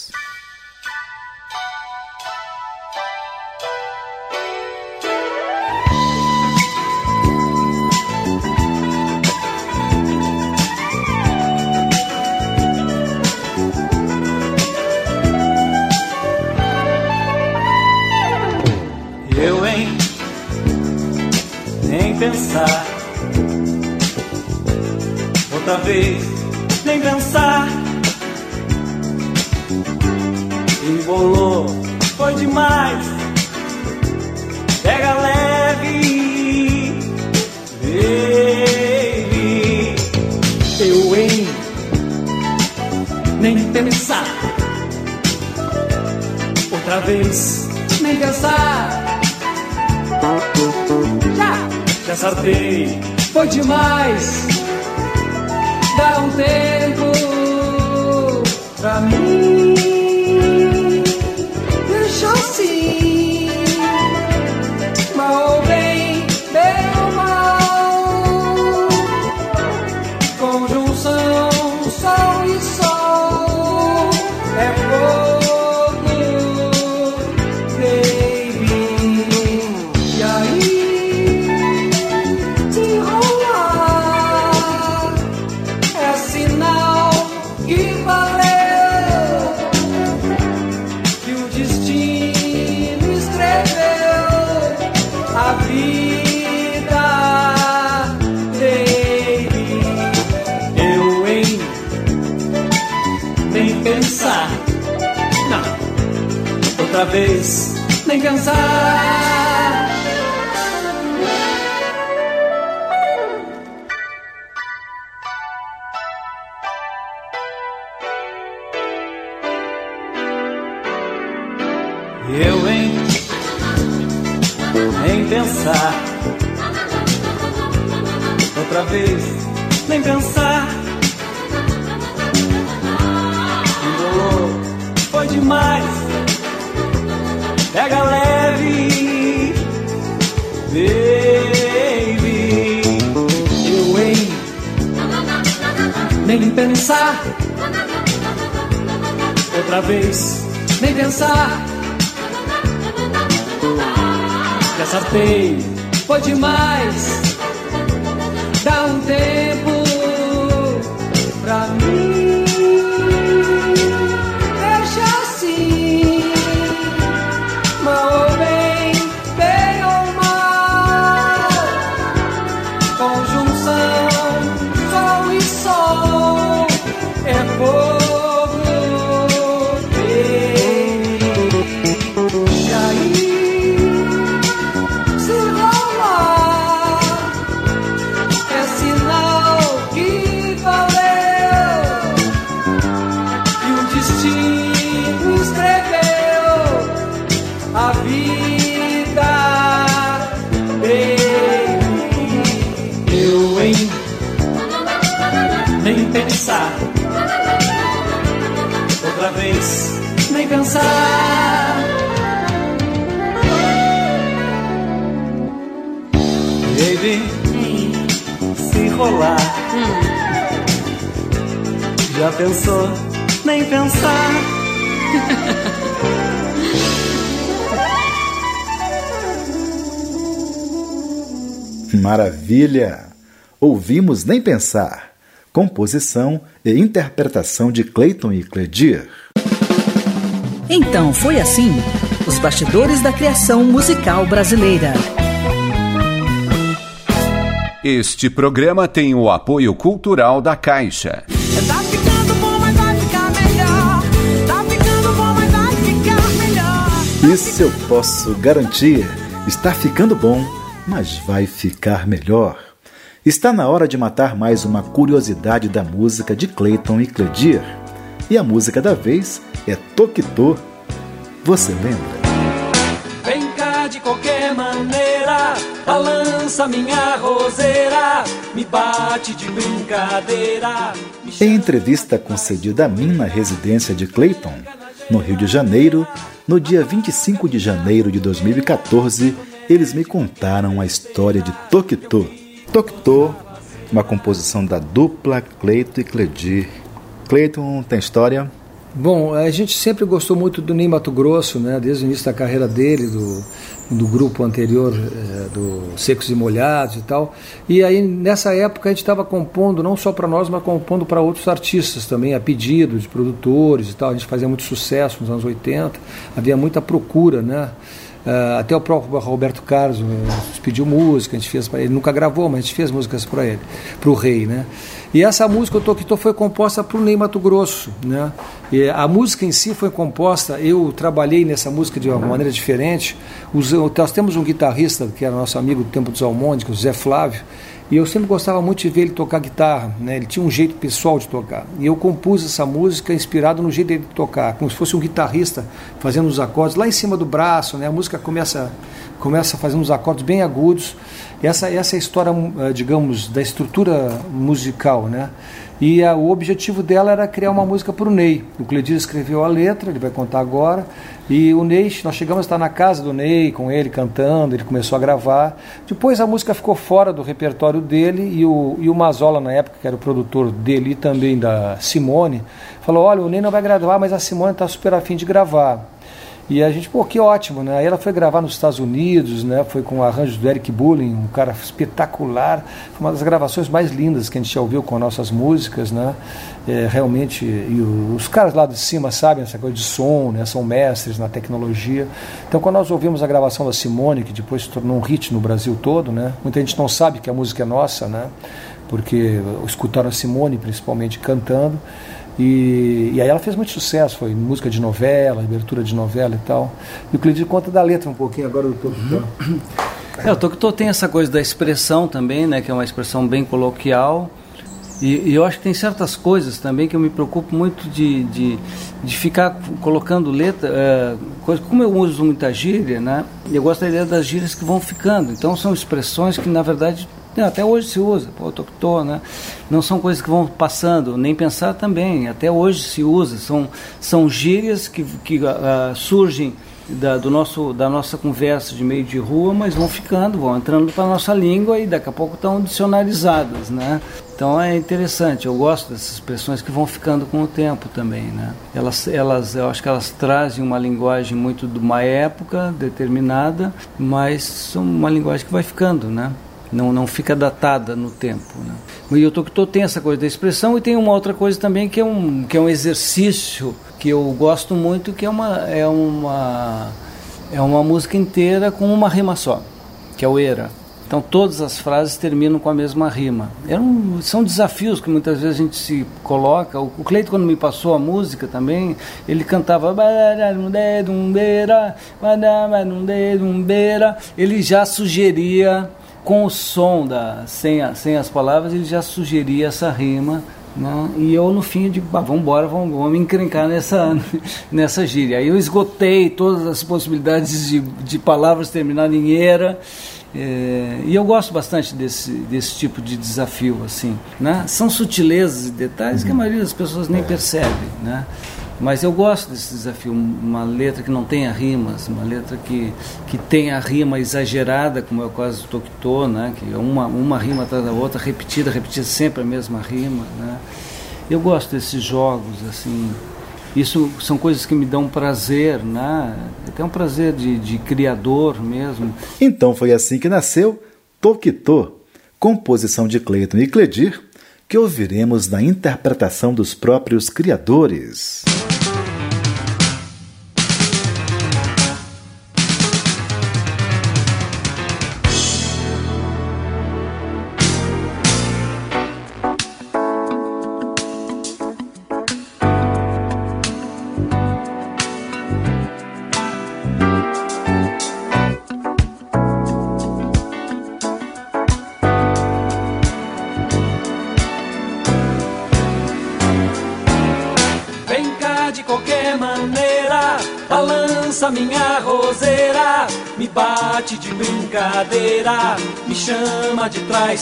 C: Hein? Nem pensar. Outra vez, nem pensar. Já, já sartei, foi demais. Dá um tempo pra mim. Pensar. Outra vez, nem pensar. Já sartei, foi demais. Dá um tempo
G: já pensou, nem pensar.
B: Maravilha! Ouvimos Nem Pensar. Composição e interpretação de Clayton e Cledir.
F: Então foi assim: os bastidores da criação musical brasileira.
A: Este programa tem o apoio cultural da Caixa.
G: Tá ficando
B: Isso eu posso garantir. Está ficando bom, mas vai ficar melhor. Está na hora de matar mais uma curiosidade da música de Clayton e Cledir. E a música da vez é Toquitô. Você lembra?
G: Vem cá de qualquer maneira, balança minha roseira, me bate de brincadeira.
B: Em entrevista concedida a mim na residência de Clayton, no Rio de Janeiro, no dia 25 de janeiro de 2014, eles me contaram a história de Toquitô. Toquitô, uma composição da dupla Cleiton e Cledir. Cleiton tem história?
D: Bom, a gente sempre gostou muito do Ney Mato Grosso, né? Desde o início da carreira dele, do, do grupo anterior, eh, do Secos e Molhados e tal. E aí, nessa época, a gente estava compondo, não só para nós, mas compondo para outros artistas também, a pedido de produtores e tal. A gente fazia muito sucesso nos anos 80, havia muita procura, né? Eh, até o próprio Roberto Carlos eh, nos pediu música, a gente fez para ele, nunca gravou, mas a gente fez músicas para ele, para o Rei, né? E essa música, o Toquitô, foi composta para o Ney Mato Grosso, né? E a música em si foi composta, eu trabalhei nessa música de uma maneira diferente. Os- nós temos um guitarrista, que era nosso amigo do Tempo dos Almônicos, o Zé Flávio, e eu sempre gostava muito de ver ele tocar guitarra, né? Ele tinha um jeito pessoal de tocar. E eu compus essa música inspirado no jeito dele de tocar, como se fosse um guitarrista fazendo os acordes lá em cima do braço, né? A música começa começa fazendo uns acordes bem agudos. Essa essa é a história, eh, digamos, da estrutura musical, né? E a, o objetivo dela era criar uma música para o Ney. O Cledir escreveu a letra, ele vai contar agora. E o Ney, nós chegamos a estar na casa do Ney, com ele cantando, ele começou a gravar. Depois a música ficou fora do repertório dele e o, e o Mazola, na época, que era o produtor dele e também da Simone, falou: Olha, o Ney não vai gravar, mas a Simone está super afim de gravar. E a gente, pô, que ótimo, né? Aí ela foi gravar nos Estados Unidos, né? Foi com arranjos do Eric Bulling, um cara espetacular. Foi uma das gravações mais lindas que a gente já ouviu com nossas músicas, né? É, realmente, e os caras lá de cima sabem essa coisa de som, né? São mestres na tecnologia. Então, quando nós ouvimos a gravação da Simone, que depois se tornou um hit no Brasil todo, né? Muita gente não sabe que a música é nossa, né? Porque escutaram a Simone, principalmente, cantando. E, e aí ela fez muito sucesso, foi música de novela, abertura de novela e tal. E o Cleidir conta da letra um pouquinho agora do Tocotó.
E: É, o Tocotó tem essa coisa da expressão também, né, que é uma expressão bem coloquial. E, e eu acho que tem certas coisas também que eu me preocupo muito de, de, de ficar colocando letra, é, coisa, como eu uso muita gíria, né, eu gosto da ideia das gírias que vão ficando. Então são expressões que na verdade né, até hoje se usa, pô, né? Não são coisas que vão passando, nem pensar também, até hoje se usa, são, são gírias que, que ah, surgem da, do nosso, da nossa conversa de meio de rua, mas vão ficando, vão entrando para a nossa língua e daqui a pouco estão dicionarizadas, né? Então é interessante, eu gosto dessas expressões que vão ficando com o tempo também, né? Elas, elas, eu acho que elas trazem uma linguagem muito de uma época determinada, mas são uma linguagem que vai ficando, né? Não, não fica datada no tempo, né? E o Tocotó tem essa coisa da expressão e tem uma outra coisa também que é um, que é um exercício que eu gosto muito, que é uma, é uma, é uma música inteira com uma rima só, que é o era. Então todas as frases terminam com a mesma rima. É um, são desafios que muitas vezes a gente se coloca. O, o Cleito, quando me passou a música também, ele cantava. Ele já sugeria, com o som, da, sem, a, sem as palavras, ele já sugeria essa rima. Né? E eu, no fim, digo, bah, vamos embora, vamos, vamos encrencar nessa, nessa gíria. Aí eu esgotei todas as possibilidades de, de palavras terminarem em era. É, e eu gosto bastante desse, desse tipo de desafio, assim, né? São sutilezas e detalhes que a maioria das pessoas nem percebe, né? Mas eu gosto desse desafio, uma letra que não tenha rimas, uma letra que, que tenha rima exagerada, como é o caso do Tokito, né? que é uma, uma rima atrás da outra, repetida, repetida sempre a mesma rima. Né? Eu gosto desses jogos, assim, isso são coisas que me dão prazer, né? Até um prazer de, de criador mesmo.
B: Então foi assim que nasceu Tokito, composição de Cleiton e Cledir, que ouviremos na interpretação dos próprios criadores.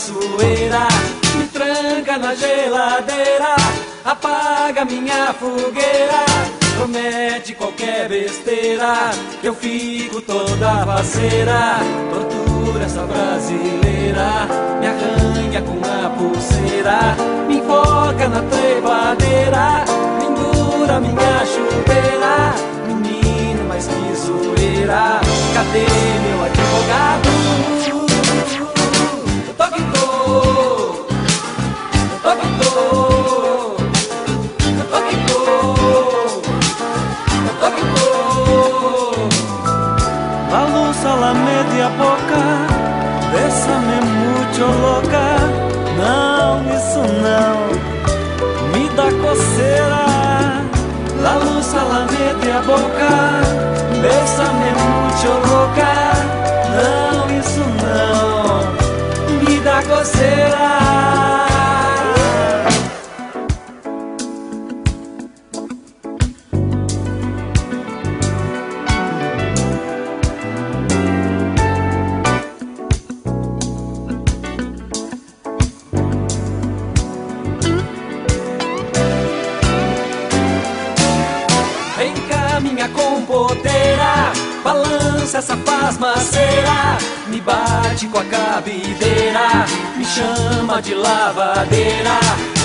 C: Traiçoeira, me tranca na geladeira, apaga minha fogueira, promete qualquer besteira, eu fico toda faceira, tortura essa brasileira, me arranha com a pulseira, me enfoca na trepadeira, pendura minha chuveira mas que zoeira. Cadê meu advogado? Media boca, bésame mucho louca. Não, isso não, me dá coceira. La luz a la media boca Bésame mucho louca Não, isso não Me dá coceira com a cabideira, me chama de lavadeira,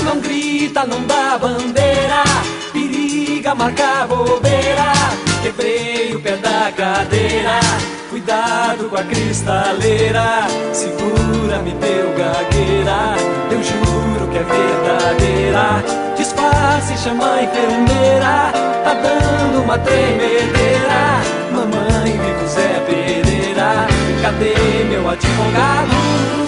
C: não grita, não dá bandeira, periga marcar bobeira, quebrei o pé da cadeira, cuidado com a cristaleira, segura, me deu gagueira, eu juro que é verdadeira, disfarce, chama a enfermeira, tá dando uma tremedeira, mamãe cadê meu advogado?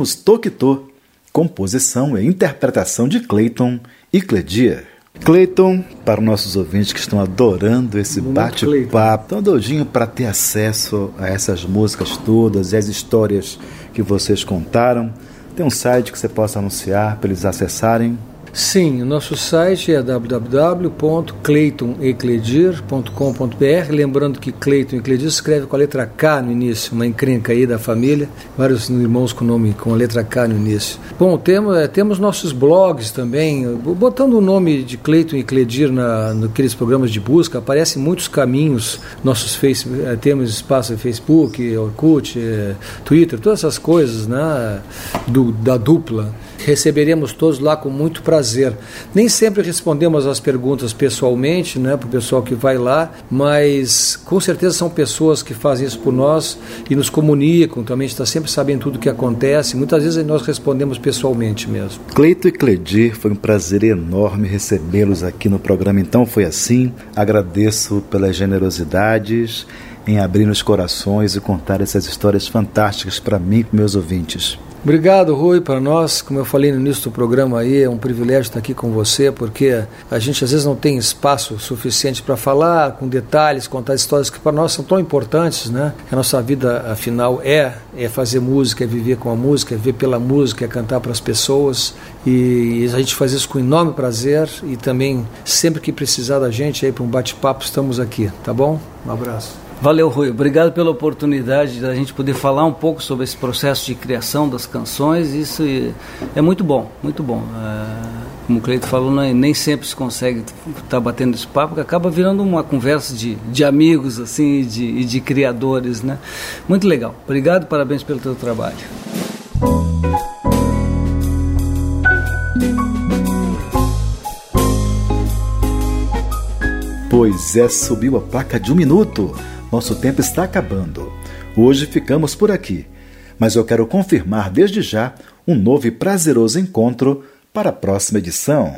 B: Ouvimos Tokito, composição e interpretação de Clayton e Cledir. Cleiton, para os nossos ouvintes que estão adorando esse bate-papo, estão doidinho para ter acesso a essas músicas todas e as histórias que vocês contaram, tem um site que você possa anunciar para eles acessarem?
D: Sim, o nosso site é www.cleitonecledir.com.br. Lembrando que Cleiton Ecledir escreve com a letra K no início, uma encrenca aí da família, vários irmãos com nome com a letra K no início. Bom, temos, é, temos nossos blogs também, botando o nome de Cleiton Ecledir na, naqueles programas de busca, aparecem muitos caminhos, nossos face, é, temos espaço no Facebook, Orkut, é, Twitter, todas essas coisas né, do, da dupla receberemos todos lá com muito prazer. Nem sempre respondemos as perguntas pessoalmente, né, para o pessoal que vai lá, mas com certeza são pessoas que fazem isso por nós e nos comunicam, também está sempre sabendo tudo o que acontece. Muitas vezes nós respondemos pessoalmente mesmo.
B: Cleito e Cledir, foi um prazer enorme recebê-los aqui no programa. Então foi assim. Agradeço pelas generosidades em abrir os corações e contar essas histórias fantásticas para mim e para meus ouvintes.
D: Obrigado, Rui, para nós, como eu falei no início do programa aí, é um privilégio estar aqui com você, porque a gente às vezes não tem espaço suficiente para falar com detalhes, contar histórias que para nós são tão importantes, né? A nossa vida, afinal, é é fazer música, é viver com a música, é viver pela música, é cantar para as pessoas e a gente faz isso com enorme prazer e também sempre que precisar da gente aí para um bate-papo estamos aqui, tá bom? Um abraço.
E: Valeu, Rui. Obrigado pela oportunidade da gente poder falar um pouco sobre esse processo de criação das canções. Isso é muito bom, muito bom. É, como o Cleito falou, nem sempre se consegue estar tá batendo esse papo, que acaba virando uma conversa de, de amigos assim, e de, de criadores. Né? Muito legal. Obrigado, parabéns pelo teu trabalho.
B: Pois é, subiu a placa de um minuto. Nosso tempo está acabando. Hoje ficamos por aqui, mas eu quero confirmar desde já um novo e prazeroso encontro para a próxima edição.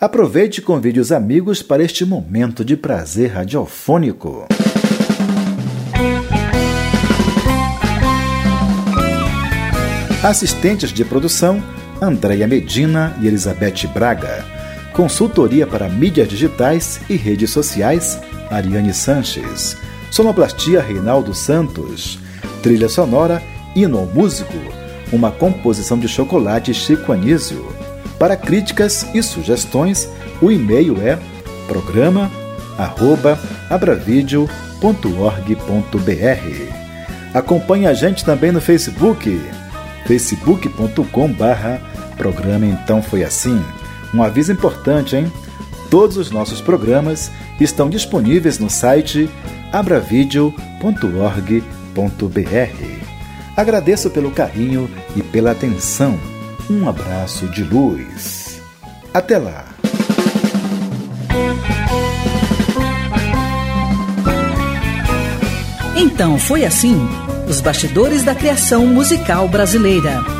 B: Aproveite e convide os amigos para este momento de prazer radiofônico. Assistentes de produção: Andréia Medina e Elizabeth Braga. Consultoria para mídias digitais e redes sociais: Ariane Sanches. Sonoplastia Reinaldo Santos. Trilha sonora Hino Músico, uma composição de chocolate Chico Anísio. Para críticas e sugestões, o e-mail é programa@abravideo.org.br. Acompanhe a gente também no Facebook, facebook.com/barra programa Então Foi Assim. Um aviso importante, hein? Todos os nossos programas estão disponíveis no site abravideo.org.br. Agradeço pelo carinho e pela atenção. Um abraço de luz. Até lá!
F: Então foi assim: os bastidores da criação musical brasileira.